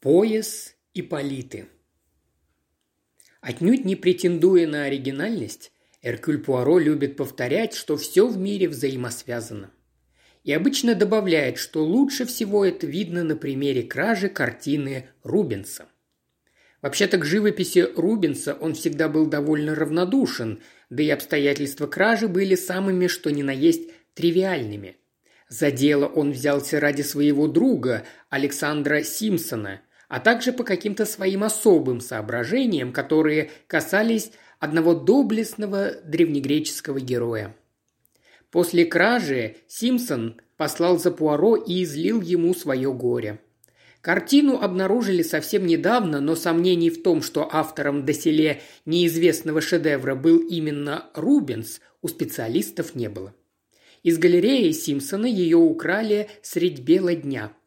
Пояс и политы. Отнюдь не претендуя на оригинальность, Эркюль Пуаро любит повторять, что все в мире взаимосвязано. И обычно добавляет, что лучше всего это видно на примере кражи картины Рубенса. Вообще-то к живописи Рубенса он всегда был довольно равнодушен, да и обстоятельства кражи были самыми, что ни на есть, тривиальными. За дело он взялся ради своего друга Александра Симпсона, а также по каким-то своим особым соображениям, которые касались одного доблестного древнегреческого героя. После кражи Симпсон послал за Пуаро и излил ему свое горе. Картину обнаружили совсем недавно, но сомнений в том, что автором доселе неизвестного шедевра был именно Рубенс, у специалистов не было. Из галереи Симпсона ее украли средь бела дня –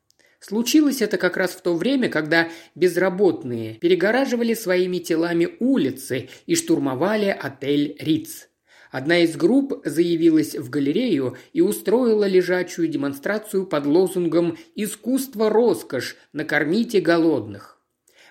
Случилось это как раз в то время, когда безработные перегораживали своими телами улицы и штурмовали отель «Риц». Одна из групп заявилась в галерею и устроила лежачую демонстрацию под лозунгом «Искусство – роскошь, накормите голодных».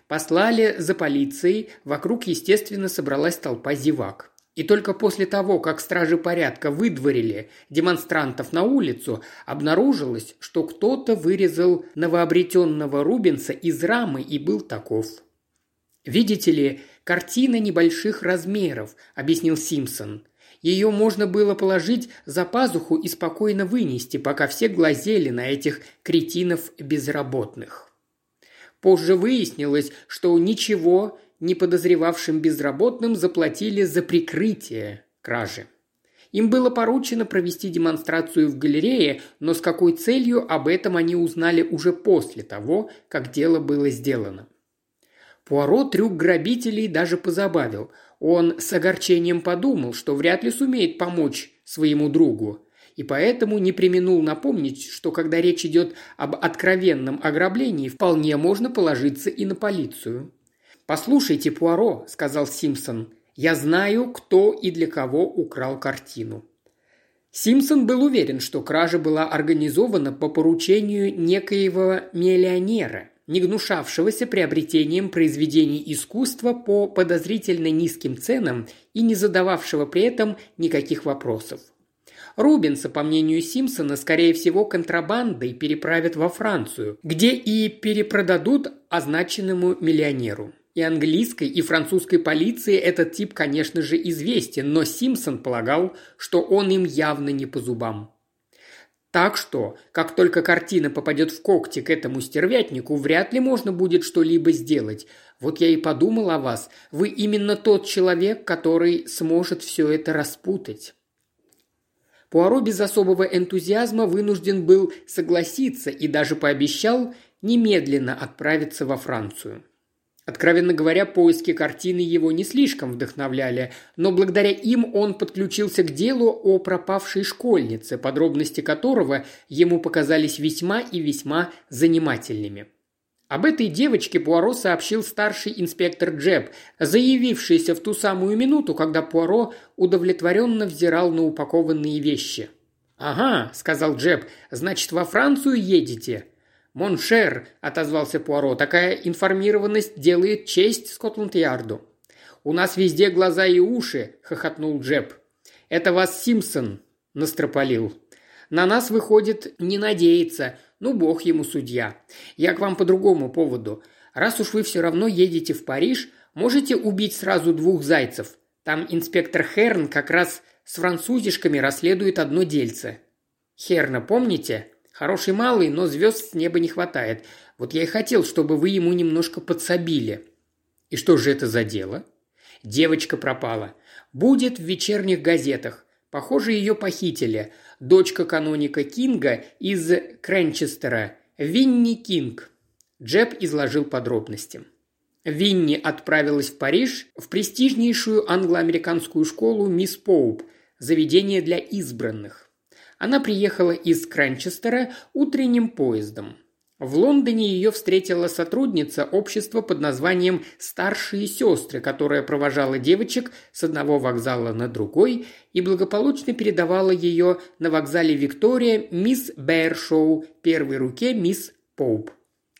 Послали за полицией, вокруг, естественно, собралась толпа зевак. И только после того, как стражи порядка выдворили демонстрантов на улицу, обнаружилось, что кто-то вырезал новообретенного Рубенса из рамы и был таков. «Видите ли, картина небольших размеров», – объяснил Симпсон. Ее можно было положить за пазуху и спокойно вынести, пока все глазели на этих кретинов безработных. Позже выяснилось, что ничего не подозревавшим безработным заплатили за прикрытие кражи. Им было поручено провести демонстрацию в галерее, но с какой целью об этом они узнали уже после того, как дело было сделано. Пуаро трюк грабителей даже позабавил. Он с огорчением подумал, что вряд ли сумеет помочь своему другу, и поэтому не применул напомнить, что когда речь идет об откровенном ограблении, вполне можно положиться и на полицию. «Послушайте, Пуаро», – сказал Симпсон, – «я знаю, кто и для кого украл картину». Симпсон был уверен, что кража была организована по поручению некоего миллионера, не гнушавшегося приобретением произведений искусства по подозрительно низким ценам и не задававшего при этом никаких вопросов. Рубинса, по мнению Симпсона, скорее всего, контрабандой переправят во Францию, где и перепродадут означенному миллионеру. И английской, и французской полиции этот тип, конечно же, известен, но Симпсон полагал, что он им явно не по зубам. Так что, как только картина попадет в когти к этому стервятнику, вряд ли можно будет что-либо сделать. Вот я и подумал о вас. Вы именно тот человек, который сможет все это распутать. Пуаро без особого энтузиазма вынужден был согласиться и даже пообещал немедленно отправиться во Францию. Откровенно говоря, поиски картины его не слишком вдохновляли, но благодаря им он подключился к делу о пропавшей школьнице, подробности которого ему показались весьма и весьма занимательными. Об этой девочке Пуаро сообщил старший инспектор Джеб, заявившийся в ту самую минуту, когда Пуаро удовлетворенно взирал на упакованные вещи. «Ага», – сказал Джеб, – «значит, во Францию едете?» «Mon cher», – отозвался Пуаро, – «такая информированность делает честь Скотланд-Ярду». «У нас везде глаза и уши», – хохотнул Джеб. «Это вас Симпсон настропалил. На нас, выходит, не надеется. Ну, бог ему судья. Я к вам по другому поводу. Раз уж вы все равно едете в Париж, можете убить сразу двух зайцев. Там инспектор Херн как раз с французишками расследует одно дельце. Херна, помните? Хороший малый, но звезд с неба не хватает. Вот я и хотел, чтобы вы ему немножко подсобили». «И что же это за дело?» «Девочка пропала. Будет в вечерних газетах. Похоже, ее похитили. Дочка каноника Кинга из Кренчестера. Винни Кинг». Джеб изложил подробности. Винни отправилась в Париж в престижнейшую англо-американскую школу «Мисс Поуп», заведение для избранных. Она приехала из Кранчестера утренним поездом. В Лондоне ее встретила сотрудница общества под названием «Старшие сестры», которая провожала девочек с одного вокзала на другой и благополучно передавала ее на вокзале Виктория мисс Бэршоу, первой руке мисс Поуп.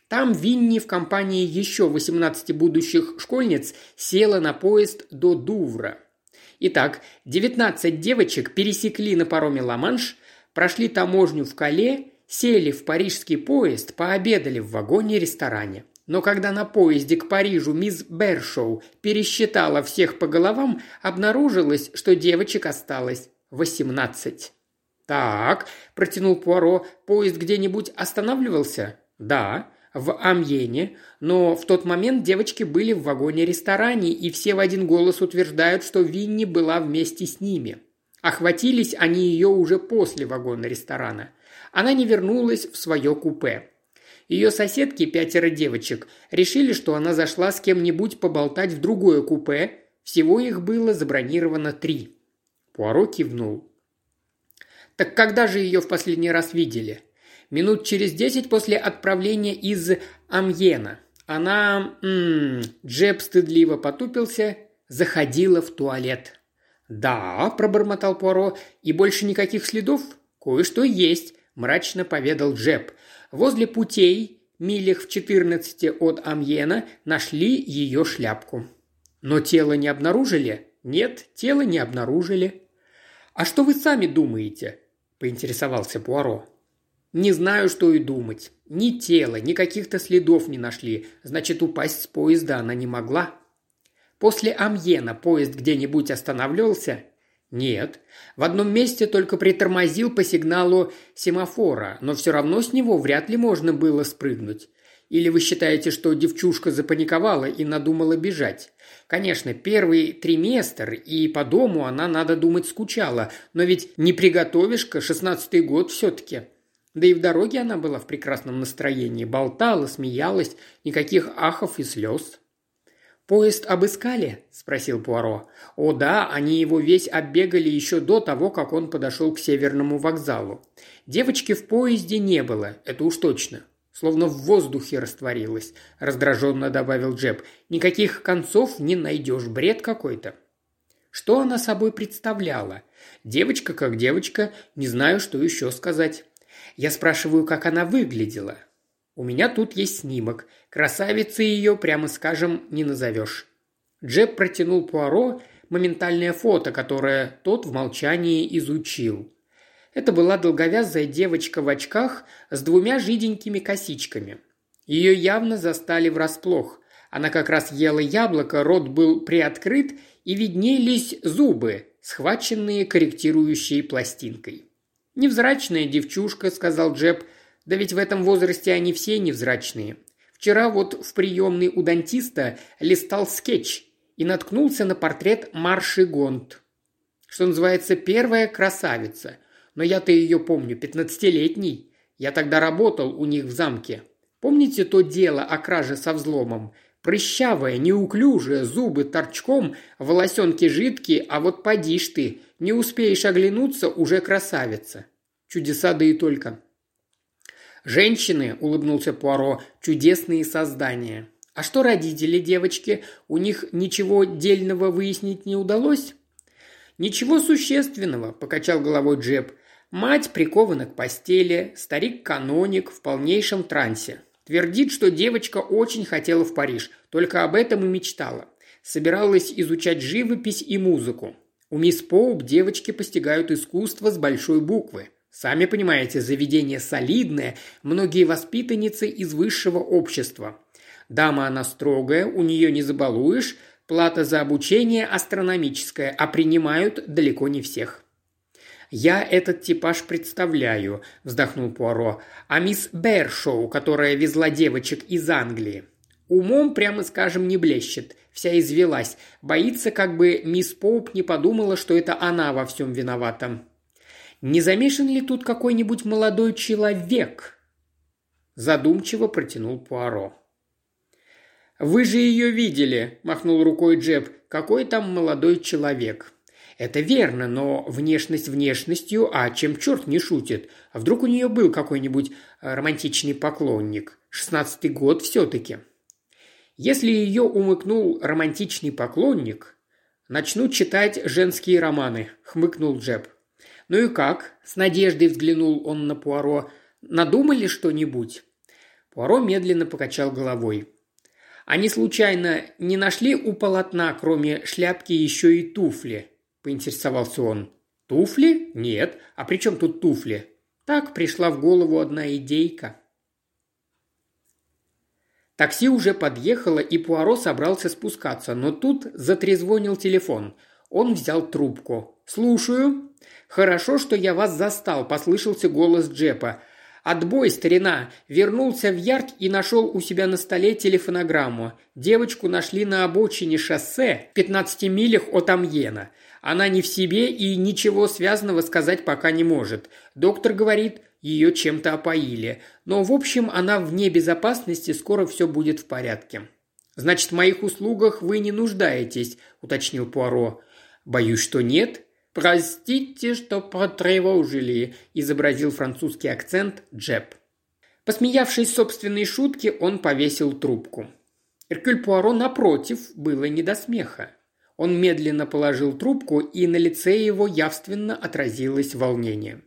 Там Винни в компании еще 18 будущих школьниц села на поезд до Дувра. Итак, 19 девочек пересекли на пароме Ла-Манш, прошли таможню в Кале, сели в парижский поезд, пообедали в вагоне-ресторане. Но когда на поезде к Парижу мисс Бершоу пересчитала всех по головам, обнаружилось, что девочек осталось восемнадцать. «Так», – протянул Пуаро, – «поезд где-нибудь останавливался?» «Да, в Амьене, но в тот момент девочки были в вагоне-ресторане, и все в один голос утверждают, что Винни была вместе с ними. Охватились они ее уже после вагона-ресторана. Она не вернулась в свое купе. Ее соседки, пятеро девочек, решили, что она зашла с кем-нибудь поболтать в другое купе. Всего их было забронировано три. Пуаро кивнул. «Так когда же ее в последний раз видели?» «Минут через десять после отправления из Амьена. Она...» м-м, Джеб стыдливо потупился, заходила в туалет. «Да», – пробормотал Пуаро, – «и больше никаких следов?» «Кое-что есть», – мрачно поведал Джеб. Возле путей, милях в четырнадцати от Амьена, нашли ее шляпку. Но тело не обнаружили? Нет, тело не обнаружили. «А что вы сами думаете?» – поинтересовался Пуаро. «Не знаю, что и думать. Ни тела, ни каких-то следов не нашли. Значит, упасть с поезда она не могла». «После Амьена поезд где-нибудь останавливался?» Нет. В одном месте только притормозил по сигналу семафора, но все равно с него вряд ли можно было спрыгнуть. Или вы считаете, что девчушка запаниковала и надумала бежать? Конечно, первый триместр, и по дому она, надо думать, скучала, но ведь не приготовишь-ка, шестнадцатый год все-таки. Да и в дороге она была в прекрасном настроении, болтала, смеялась, никаких ахов и слез. «Поезд обыскали?» – спросил Пуаро. «О да, они его весь оббегали еще до того, как он подошел к северному вокзалу. Девочки в поезде не было, это уж точно. Словно в воздухе растворилась», – раздраженно добавил Джеб. «Никаких концов не найдешь, бред какой-то». Что она собой представляла? Девочка как девочка, не знаю, что еще сказать. Я спрашиваю, как она выглядела. У меня тут есть снимок. Красавицы ее, прямо скажем, не назовешь». Джеб протянул Пуаро моментальное фото, которое тот в молчании изучил. Это была долговязая девочка в очках с двумя жиденькими косичками. Ее явно застали врасплох. Она как раз ела яблоко, рот был приоткрыт, и виднелись зубы, схваченные корректирующей пластинкой. «Невзрачная девчушка», — сказал Джеб, — «да ведь в этом возрасте они все невзрачные. Вчера вот в приемной у дантиста листал скетч и наткнулся на портрет Марши Гонт. Что называется, первая красавица. Но я-то ее помню, пятнадцатилетней. Я тогда работал у них в замке. Помните то дело о краже со взломом? Прыщавая, неуклюжая, зубы торчком, волосенки жидкие, а вот поди ж ты, не успеешь оглянуться, уже красавица. Чудеса да и только. «Женщины», – улыбнулся Пуаро, – «чудесные создания». «А что родители девочки? У них ничего дельного выяснить не удалось?» «Ничего существенного», – покачал головой Джеб. «Мать прикована к постели, старик-каноник в полнейшем трансе. Твердит, что девочка очень хотела в Париж, только об этом и мечтала. Собиралась изучать живопись и музыку. У мисс Поуп девочки постигают искусство с большой буквы. Сами понимаете, заведение солидное, многие воспитанницы из высшего общества. Дама она строгая, у нее не забалуешь, плата за обучение астрономическая, а принимают далеко не всех. «Я этот типаж представляю», – вздохнул Пуаро. «А мисс Бершоу, которая везла девочек из Англии? Умом, прямо скажем, не блещет. Вся извелась. Боится, как бы мисс Поуп не подумала, что это она во всем виновата. Не замешан ли тут какой-нибудь молодой человек?» Задумчиво протянул Пуаро. «Вы же ее видели», – махнул рукой Джеб. «Какой там молодой человек?» «Это верно, но внешность внешностью, а чем черт не шутит? А вдруг у нее был какой-нибудь э, романтичный поклонник? Шестнадцатый год все-таки». Если ее умыкнул романтичный поклонник, начну читать женские романы», – хмыкнул Джеб. «Ну и как?» – с надеждой взглянул он на Пуаро. «Надумали что-нибудь?» Пуаро медленно покачал головой. «Они случайно не нашли у полотна, кроме шляпки, еще и туфли?» – поинтересовался он. «Туфли? Нет. А при чем тут туфли?» Так пришла в голову одна идейка. Такси уже подъехало, и Пуаро собрался спускаться, но тут затрезвонил телефон. Он взял трубку. «Слушаю». «Хорошо, что я вас застал», – послышался голос Джепа. «Отбой, старина!» Вернулся в ярд и нашел у себя на столе телефонограмму. Девочку нашли на обочине шоссе в 15 милях от Амьена. Она не в себе и ничего связанного сказать пока не может. Доктор говорит, ее чем-то опоили. Но, в общем, она вне безопасности, скоро все будет в порядке. «Значит, в моих услугах вы не нуждаетесь», – уточнил Пуаро. «Боюсь, что нет», «Простите, что потревожили», – изобразил французский акцент Джеб. Посмеявшись собственной шутки, он повесил трубку. Эркюль Пуаро, напротив, было не до смеха. Он медленно положил трубку, и на лице его явственно отразилось волнение.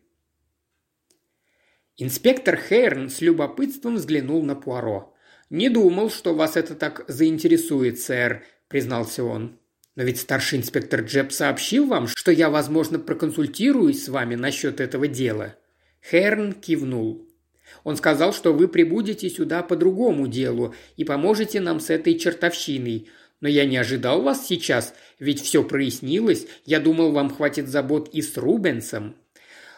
Инспектор Хейрн с любопытством взглянул на Пуаро. «Не думал, что вас это так заинтересует, сэр», – признался он. Но ведь старший инспектор Джеб сообщил вам, что я, возможно, проконсультируюсь с вами насчет этого дела». Херн кивнул. Он сказал, что вы прибудете сюда по другому делу и поможете нам с этой чертовщиной. Но я не ожидал вас сейчас, ведь все прояснилось. Я думал, вам хватит забот и с Рубенсом».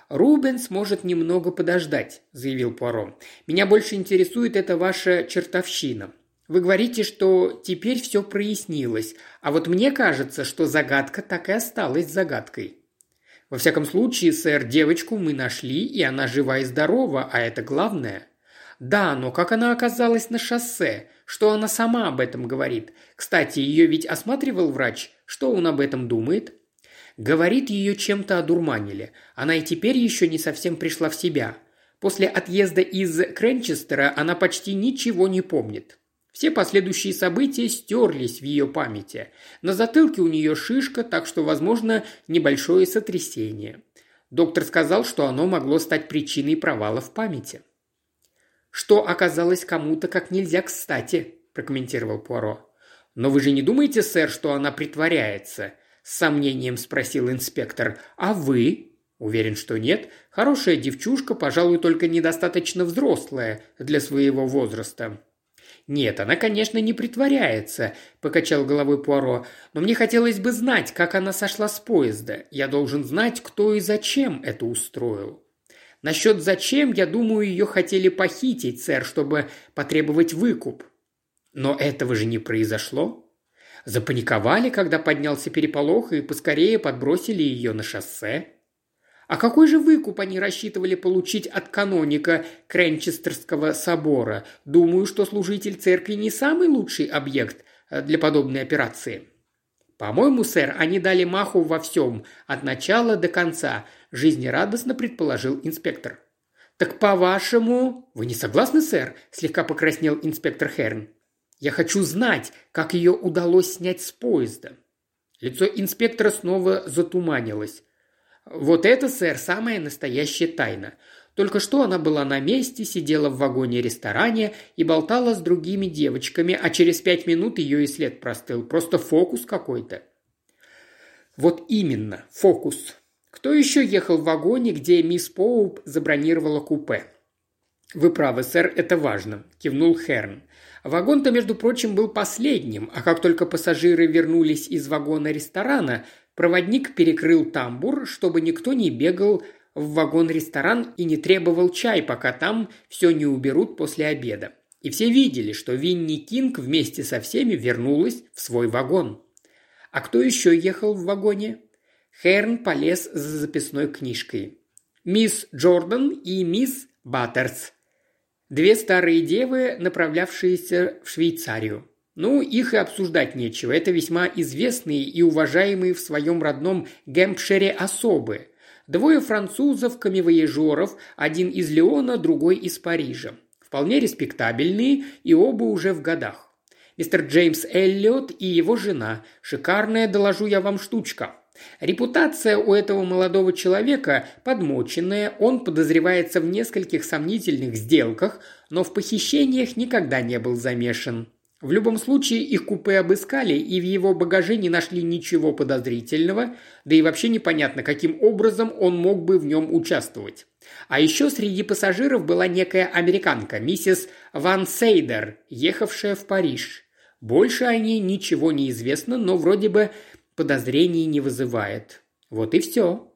«Рубенс может немного подождать», – заявил Пуаро. «Меня больше интересует эта ваша чертовщина. Вы говорите, что теперь все прояснилось, а вот мне кажется, что загадка так и осталась загадкой. Во всяком случае, сэр, девочку мы нашли, и она жива и здорова, а это главное. Да, но как она оказалась на шоссе? Что она сама об этом говорит? Кстати, ее ведь осматривал врач. Что он об этом думает? Говорит, ее чем-то одурманили. Она и теперь еще не совсем пришла в себя. После отъезда из Кренчестера она почти ничего не помнит. Все последующие события стерлись в ее памяти. На затылке у нее шишка, так что, возможно, небольшое сотрясение. Доктор сказал, что оно могло стать причиной провала в памяти. «Что оказалось кому-то как нельзя кстати», – прокомментировал Пуаро. «Но вы же не думаете, сэр, что она притворяется?» – с сомнением спросил инспектор. «А вы?» «Уверен, что нет. Хорошая девчушка, пожалуй, только недостаточно взрослая для своего возраста. «Нет, она, конечно, не притворяется», – покачал головой Пуаро. «Но мне хотелось бы знать, как она сошла с поезда. Я должен знать, кто и зачем это устроил». «Насчет зачем, я думаю, ее хотели похитить, сэр, чтобы потребовать выкуп». «Но этого же не произошло», Запаниковали, когда поднялся переполох, и поскорее подбросили ее на шоссе. А какой же выкуп они рассчитывали получить от каноника Кренчестерского собора? Думаю, что служитель церкви не самый лучший объект э, для подобной операции. «По-моему, сэр, они дали маху во всем, от начала до конца», – жизнерадостно предположил инспектор. «Так по-вашему...» «Вы не согласны, сэр?» – слегка покраснел инспектор Херн. «Я хочу знать, как ее удалось снять с поезда». Лицо инспектора снова затуманилось. Вот это, сэр, самая настоящая тайна. Только что она была на месте, сидела в вагоне-ресторане и болтала с другими девочками, а через пять минут ее и след простыл. Просто фокус какой-то. Вот именно, фокус. Кто еще ехал в вагоне, где мисс Поуп забронировала купе? «Вы правы, сэр, это важно», – кивнул Херн. Вагон-то, между прочим, был последним, а как только пассажиры вернулись из вагона ресторана, Проводник перекрыл тамбур, чтобы никто не бегал в вагон-ресторан и не требовал чай, пока там все не уберут после обеда. И все видели, что Винни Кинг вместе со всеми вернулась в свой вагон. А кто еще ехал в вагоне? Херн полез за записной книжкой. Мисс Джордан и мисс Баттерс. Две старые девы, направлявшиеся в Швейцарию. Ну, их и обсуждать нечего. Это весьма известные и уважаемые в своем родном Гэмпшире особы. Двое французов, камевоежеров, один из Леона, другой из Парижа. Вполне респектабельные и оба уже в годах. Мистер Джеймс Эллиот и его жена. Шикарная, доложу я вам, штучка. Репутация у этого молодого человека подмоченная, он подозревается в нескольких сомнительных сделках, но в похищениях никогда не был замешан. В любом случае их купе обыскали, и в его багаже не нашли ничего подозрительного, да и вообще непонятно, каким образом он мог бы в нем участвовать. А еще среди пассажиров была некая американка, миссис Ван Сейдер, ехавшая в Париж. Больше о ней ничего не известно, но вроде бы подозрений не вызывает. Вот и все.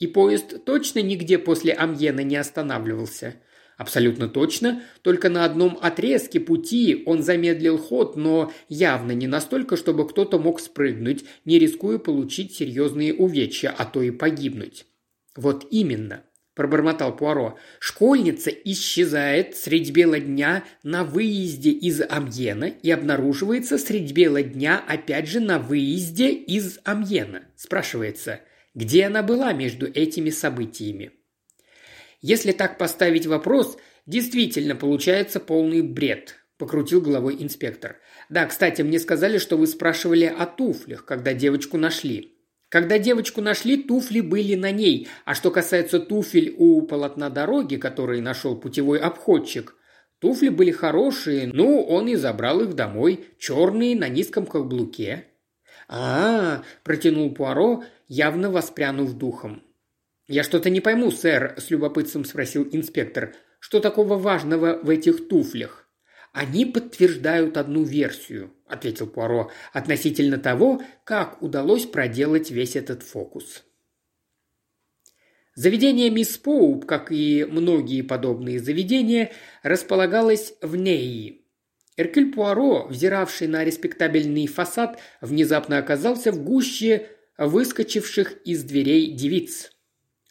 И поезд точно нигде после Амьена не останавливался. Абсолютно точно, только на одном отрезке пути он замедлил ход, но явно не настолько, чтобы кто-то мог спрыгнуть, не рискуя получить серьезные увечья, а то и погибнуть. Вот именно пробормотал Пуаро. «Школьница исчезает средь бела дня на выезде из Амьена и обнаруживается средь бела дня опять же на выезде из Амьена. Спрашивается, где она была между этими событиями?» Если так поставить вопрос, действительно получается полный бред, покрутил головой инспектор. Да, кстати, мне сказали, что вы спрашивали о туфлях, когда девочку нашли. Когда девочку нашли, туфли были на ней, а что касается туфель у полотна дороги, которые нашел путевой обходчик, туфли были хорошие, ну, он и забрал их домой, черные, на низком каблуке. а, протянул Пуаро, явно воспрянув духом. «Я что-то не пойму, сэр», – с любопытством спросил инспектор. «Что такого важного в этих туфлях?» «Они подтверждают одну версию», – ответил Пуаро, – «относительно того, как удалось проделать весь этот фокус». Заведение мисс Поуп, как и многие подобные заведения, располагалось в Неи. Эркюль Пуаро, взиравший на респектабельный фасад, внезапно оказался в гуще выскочивших из дверей девиц.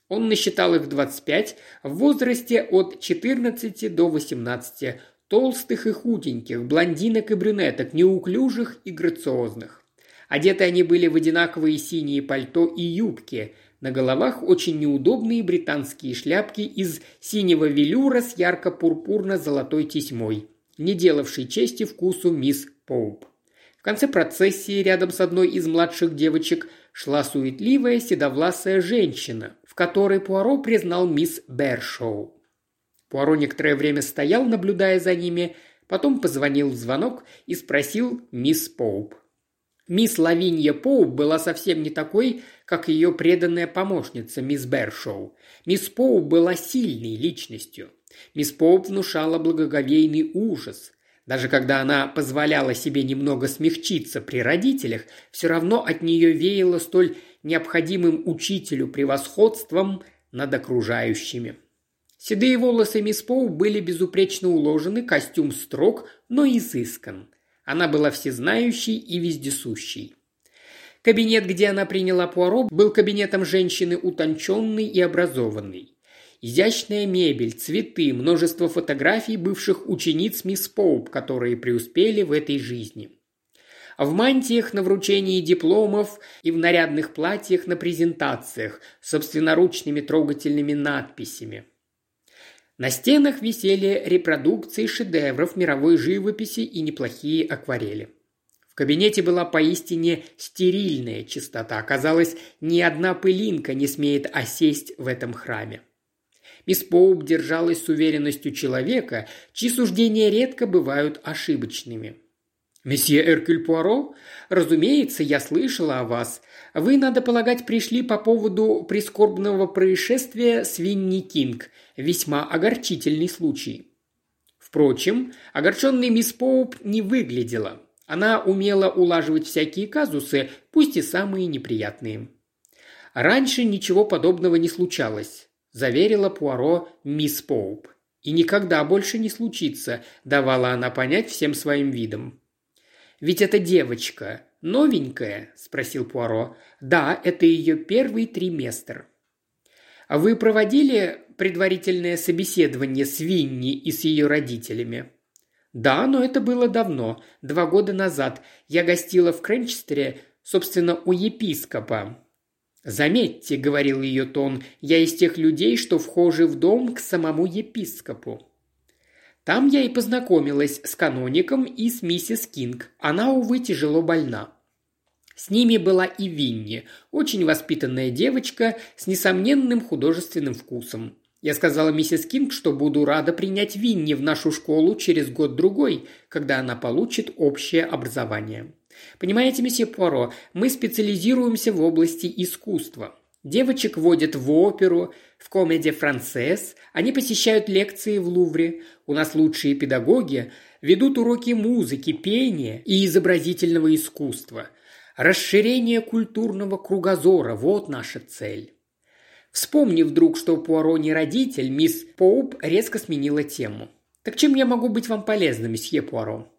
Он насчитал их 25 в возрасте от 14 до 18, Толстых и худеньких, блондинок и брюнеток, неуклюжих и грациозных. Одеты они были в одинаковые синие пальто и юбки, на головах очень неудобные британские шляпки из синего велюра с ярко-пурпурно-золотой тесьмой, не делавшей чести вкусу мисс Поуп. В конце процессии рядом с одной из младших девочек шла суетливая седовласая женщина, которой Пуаро признал мисс Бершоу. Пуаро некоторое время стоял, наблюдая за ними, потом позвонил в звонок и спросил мисс Поуп. Мисс Лавинья Поуп была совсем не такой, как ее преданная помощница мисс Бершоу. Мисс Поуп была сильной личностью. Мисс Поуп внушала благоговейный ужас. Даже когда она позволяла себе немного смягчиться при родителях, все равно от нее веяло столь необходимым учителю превосходством над окружающими. Седые волосы мисс Поу были безупречно уложены, костюм строг, но изыскан. Она была всезнающей и вездесущей. Кабинет, где она приняла Пуаро, был кабинетом женщины утонченной и образованной. Изящная мебель, цветы, множество фотографий бывших учениц мисс Поуп, которые преуспели в этой жизни. В мантиях на вручении дипломов и в нарядных платьях на презентациях с собственноручными трогательными надписями – на стенах висели репродукции шедевров мировой живописи и неплохие акварели. В кабинете была поистине стерильная чистота. Казалось, ни одна пылинка не смеет осесть в этом храме. Мисс Поуп держалась с уверенностью человека, чьи суждения редко бывают ошибочными. «Месье Эркюль Пуаро? Разумеется, я слышала о вас. Вы, надо полагать, пришли по поводу прискорбного происшествия с Винни Кинг. Весьма огорчительный случай». Впрочем, огорченной мисс Поуп не выглядела. Она умела улаживать всякие казусы, пусть и самые неприятные. «Раньше ничего подобного не случалось», – заверила Пуаро мисс Поуп. «И никогда больше не случится», – давала она понять всем своим видом. Ведь это девочка. Новенькая?» – спросил Пуаро. «Да, это ее первый триместр». «А «Вы проводили предварительное собеседование с Винни и с ее родителями?» «Да, но это было давно, два года назад. Я гостила в Кренчестере, собственно, у епископа». «Заметьте», — говорил ее тон, — «я из тех людей, что вхожи в дом к самому епископу». Там я и познакомилась с каноником и с миссис Кинг. Она, увы, тяжело больна. С ними была и Винни, очень воспитанная девочка с несомненным художественным вкусом. Я сказала миссис Кинг, что буду рада принять Винни в нашу школу через год-другой, когда она получит общее образование. Понимаете, месье Пуаро, мы специализируемся в области искусства. Девочек водят в оперу, в комедии «Францесс», они посещают лекции в Лувре. У нас лучшие педагоги ведут уроки музыки, пения и изобразительного искусства. Расширение культурного кругозора – вот наша цель. Вспомнив вдруг, что Пуаро не родитель, мисс Поуп резко сменила тему. «Так чем я могу быть вам полезна, месье Пуаро?»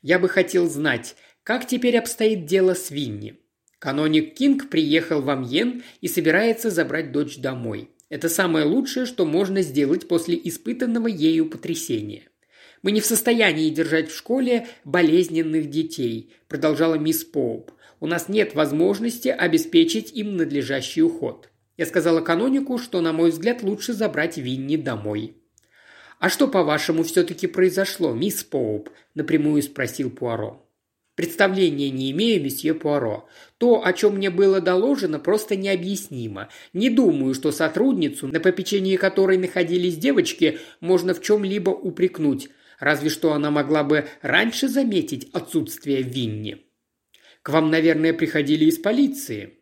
«Я бы хотел знать, как теперь обстоит дело с Винни?» Каноник Кинг приехал в Амьен и собирается забрать дочь домой. Это самое лучшее, что можно сделать после испытанного ею потрясения. Мы не в состоянии держать в школе болезненных детей», – продолжала мисс Поуп. «У нас нет возможности обеспечить им надлежащий уход. Я сказала канонику, что, на мой взгляд, лучше забрать Винни домой». «А что, по-вашему, все-таки произошло, мисс Поуп?» – напрямую спросил Пуаро. Представления не имею, месье Пуаро. То, о чем мне было доложено, просто необъяснимо. Не думаю, что сотрудницу, на попечении которой находились девочки, можно в чем-либо упрекнуть. Разве что она могла бы раньше заметить отсутствие Винни. К вам, наверное, приходили из полиции.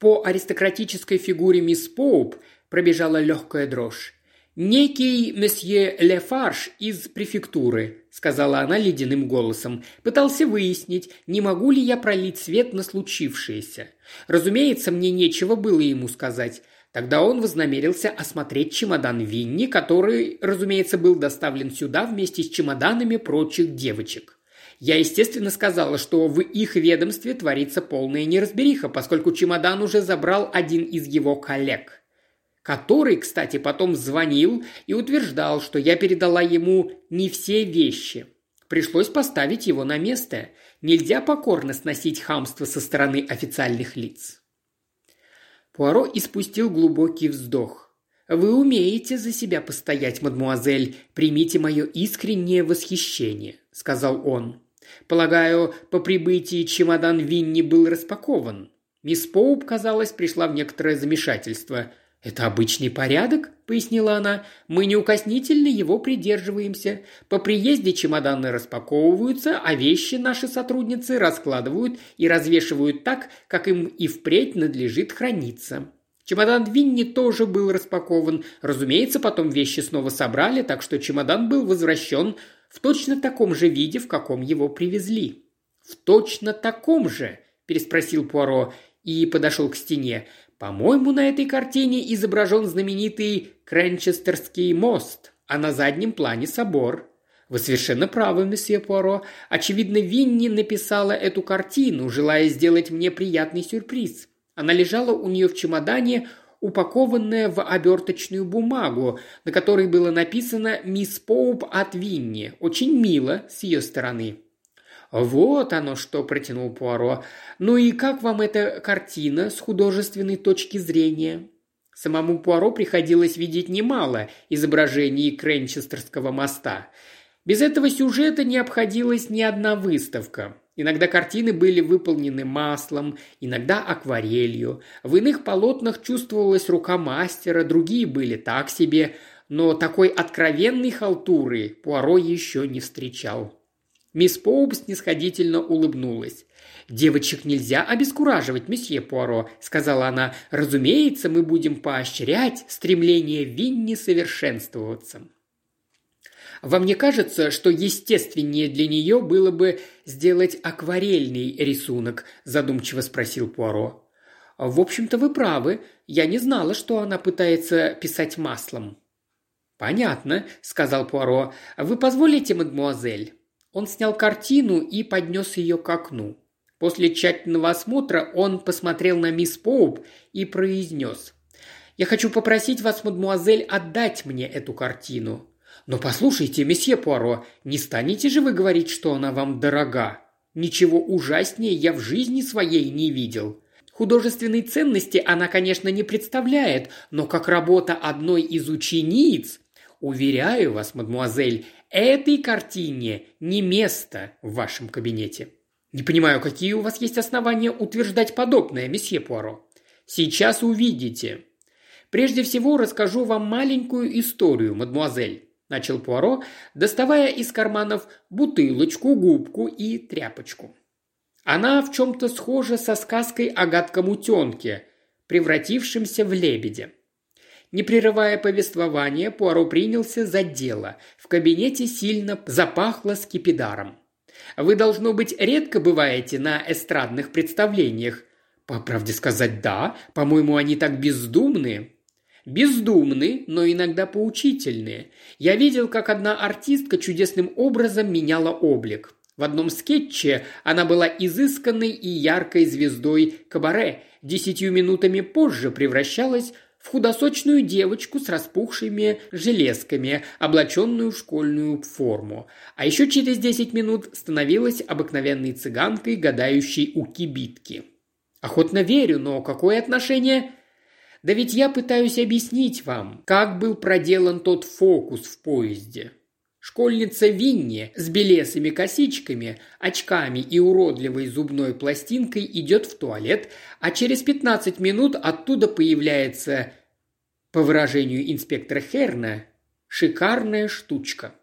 По аристократической фигуре мисс Поуп пробежала легкая дрожь. «Некий месье Лефарш из префектуры», – сказала она ледяным голосом, – «пытался выяснить, не могу ли я пролить свет на случившееся. Разумеется, мне нечего было ему сказать. Тогда он вознамерился осмотреть чемодан Винни, который, разумеется, был доставлен сюда вместе с чемоданами прочих девочек. Я, естественно, сказала, что в их ведомстве творится полная неразбериха, поскольку чемодан уже забрал один из его коллег. Который, кстати, потом звонил и утверждал, что я передала ему не все вещи. Пришлось поставить его на место. Нельзя покорно сносить хамство со стороны официальных лиц. Пуаро испустил глубокий вздох. «Вы умеете за себя постоять, мадмуазель. Примите мое искреннее восхищение», — сказал он. «Полагаю, по прибытии чемодан Винни был распакован». Мисс Поуп, казалось, пришла в некоторое замешательство — «Это обычный порядок», – пояснила она. «Мы неукоснительно его придерживаемся. По приезде чемоданы распаковываются, а вещи наши сотрудницы раскладывают и развешивают так, как им и впредь надлежит храниться». Чемодан Винни тоже был распакован. Разумеется, потом вещи снова собрали, так что чемодан был возвращен в точно таком же виде, в каком его привезли. «В точно таком же?» – переспросил Пуаро и подошел к стене. По-моему, на этой картине изображен знаменитый Кренчестерский мост, а на заднем плане собор. Вы совершенно правы, месье Пуаро. Очевидно, Винни написала эту картину, желая сделать мне приятный сюрприз. Она лежала у нее в чемодане, упакованная в оберточную бумагу, на которой было написано «Мисс Поуп от Винни». Очень мило с ее стороны. «Вот оно что!» – протянул Пуаро. «Ну и как вам эта картина с художественной точки зрения?» Самому Пуаро приходилось видеть немало изображений Кренчестерского моста. Без этого сюжета не обходилась ни одна выставка. Иногда картины были выполнены маслом, иногда акварелью. В иных полотнах чувствовалась рука мастера, другие были так себе, но такой откровенной халтуры Пуаро еще не встречал. Мисс Поуп снисходительно улыбнулась. «Девочек нельзя обескураживать, месье Пуаро», — сказала она. «Разумеется, мы будем поощрять стремление Винни совершенствоваться». «Вам не кажется, что естественнее для нее было бы сделать акварельный рисунок?» – задумчиво спросил Пуаро. «В общем-то, вы правы. Я не знала, что она пытается писать маслом». «Понятно», – сказал Пуаро. «Вы позволите, мадемуазель?» Он снял картину и поднес ее к окну. После тщательного осмотра он посмотрел на мисс Поуп и произнес. «Я хочу попросить вас, мадмуазель, отдать мне эту картину». «Но послушайте, месье Пуаро, не станете же вы говорить, что она вам дорога? Ничего ужаснее я в жизни своей не видел. Художественной ценности она, конечно, не представляет, но как работа одной из учениц, Уверяю вас, мадмуазель, этой картине не место в вашем кабинете». «Не понимаю, какие у вас есть основания утверждать подобное, месье Пуаро?» «Сейчас увидите», Прежде всего расскажу вам маленькую историю, мадмуазель», – начал Пуаро, доставая из карманов бутылочку, губку и тряпочку. Она в чем-то схожа со сказкой о гадком утенке, превратившемся в лебедя. Не прерывая повествование, Пуаро принялся за дело. В кабинете сильно запахло скипидаром. «Вы, должно быть, редко бываете на эстрадных представлениях?» «По правде сказать, да. По-моему, они так бездумные». Бездумны, но иногда поучительные. Я видел, как одна артистка чудесным образом меняла облик. В одном скетче она была изысканной и яркой звездой кабаре, десятью минутами позже превращалась в худосочную девочку с распухшими железками, облаченную в школьную форму. А еще через десять минут становилась обыкновенной цыганкой, гадающей у кибитки. Охотно верю, но какое отношение да ведь я пытаюсь объяснить вам, как был проделан тот фокус в поезде. Школьница Винни с белесыми косичками, очками и уродливой зубной пластинкой идет в туалет, а через 15 минут оттуда появляется, по выражению инспектора Херна, шикарная штучка.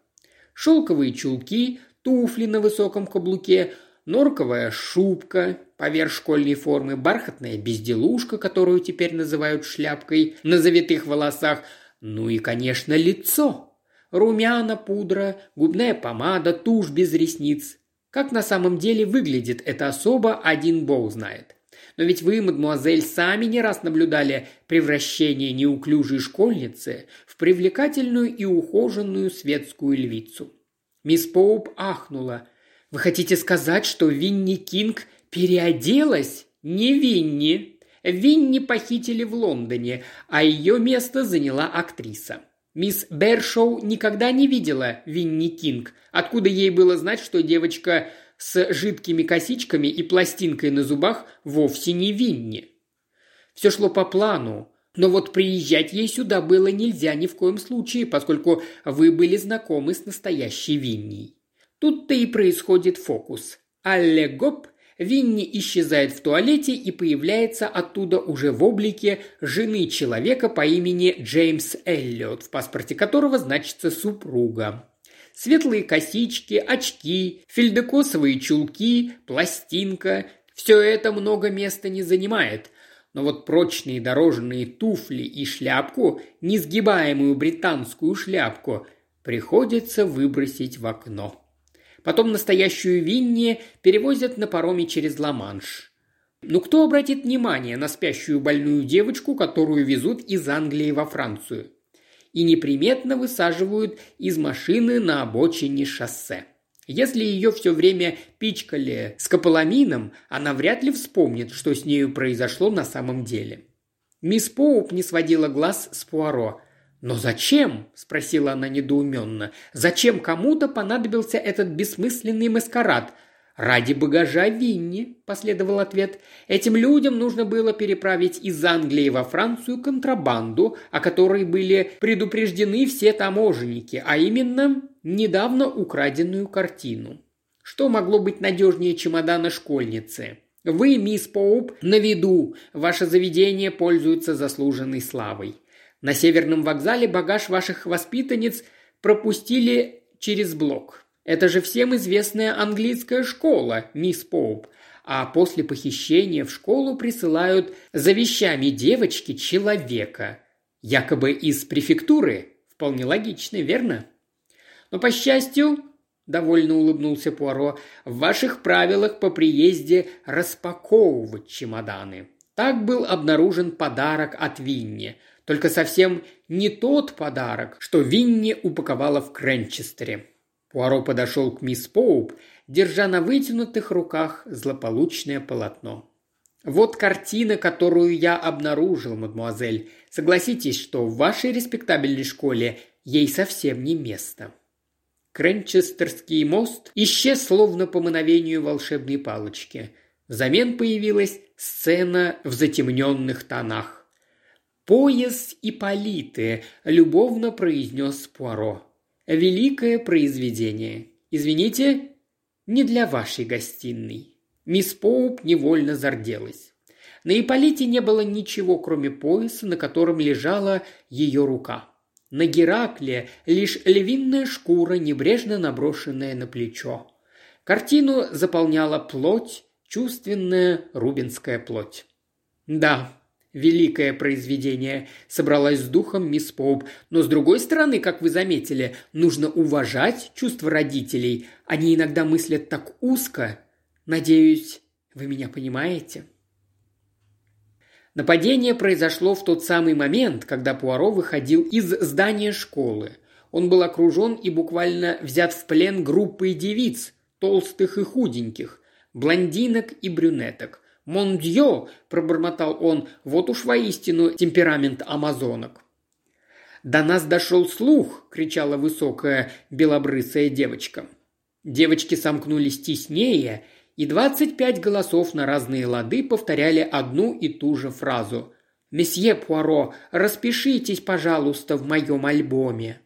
Шелковые чулки, туфли на высоком каблуке, норковая шубка, поверх школьной формы, бархатная безделушка, которую теперь называют шляпкой, на завитых волосах, ну и, конечно, лицо. Румяна, пудра, губная помада, тушь без ресниц. Как на самом деле выглядит эта особа, один бог знает. Но ведь вы, мадмуазель, сами не раз наблюдали превращение неуклюжей школьницы в привлекательную и ухоженную светскую львицу. Мисс Поуп ахнула. «Вы хотите сказать, что Винни Кинг Переоделась? Не Винни. Винни похитили в Лондоне, а ее место заняла актриса. Мисс Бершоу никогда не видела Винни Кинг. Откуда ей было знать, что девочка с жидкими косичками и пластинкой на зубах вовсе не Винни? Все шло по плану, но вот приезжать ей сюда было нельзя ни в коем случае, поскольку вы были знакомы с настоящей Винни. Тут-то и происходит фокус. Алле Гоп Винни исчезает в туалете и появляется оттуда уже в облике жены человека по имени Джеймс Эллиот, в паспорте которого значится супруга. Светлые косички, очки, фельдекосовые чулки, пластинка – все это много места не занимает. Но вот прочные дорожные туфли и шляпку, несгибаемую британскую шляпку, приходится выбросить в окно. Потом настоящую Винни перевозят на пароме через Ла-Манш. Ну кто обратит внимание на спящую больную девочку, которую везут из Англии во Францию? И неприметно высаживают из машины на обочине шоссе. Если ее все время пичкали скополамином, она вряд ли вспомнит, что с нею произошло на самом деле. Мисс Поуп не сводила глаз с Пуаро. «Но зачем?» – спросила она недоуменно. «Зачем кому-то понадобился этот бессмысленный маскарад?» «Ради багажа Винни», – последовал ответ. «Этим людям нужно было переправить из Англии во Францию контрабанду, о которой были предупреждены все таможенники, а именно недавно украденную картину. Что могло быть надежнее чемодана школьницы?» Вы, мисс Поуп, на виду. Ваше заведение пользуется заслуженной славой. На северном вокзале багаж ваших воспитанниц пропустили через блок. Это же всем известная английская школа, мисс Поуп. А после похищения в школу присылают за вещами девочки человека. Якобы из префектуры. Вполне логично, верно? Но, по счастью, довольно улыбнулся Пуаро, в ваших правилах по приезде распаковывать чемоданы. Так был обнаружен подарок от Винни – только совсем не тот подарок, что Винни упаковала в Кренчестере. Пуаро подошел к мисс Поуп, держа на вытянутых руках злополучное полотно. «Вот картина, которую я обнаружил, мадемуазель. Согласитесь, что в вашей респектабельной школе ей совсем не место». Кренчестерский мост исчез словно по мановению волшебной палочки. Взамен появилась сцена в затемненных тонах. «Пояс Ипполиты», – любовно произнес Пуаро. «Великое произведение. Извините, не для вашей гостиной». Мисс Поуп невольно зарделась. На Ипполите не было ничего, кроме пояса, на котором лежала ее рука. На Геракле лишь львиная шкура, небрежно наброшенная на плечо. Картину заполняла плоть, чувственная рубинская плоть. Да, великое произведение, собралась с духом мисс Поуп. Но с другой стороны, как вы заметили, нужно уважать чувства родителей. Они иногда мыслят так узко. Надеюсь, вы меня понимаете?» Нападение произошло в тот самый момент, когда Пуаро выходил из здания школы. Он был окружен и буквально взят в плен группой девиц, толстых и худеньких, блондинок и брюнеток. «Мондье!» – пробормотал он, – «вот уж воистину темперамент амазонок». «До нас дошел слух!» – кричала высокая белобрысая девочка. Девочки сомкнулись теснее, и двадцать пять голосов на разные лады повторяли одну и ту же фразу. «Месье Пуаро, распишитесь, пожалуйста, в моем альбоме».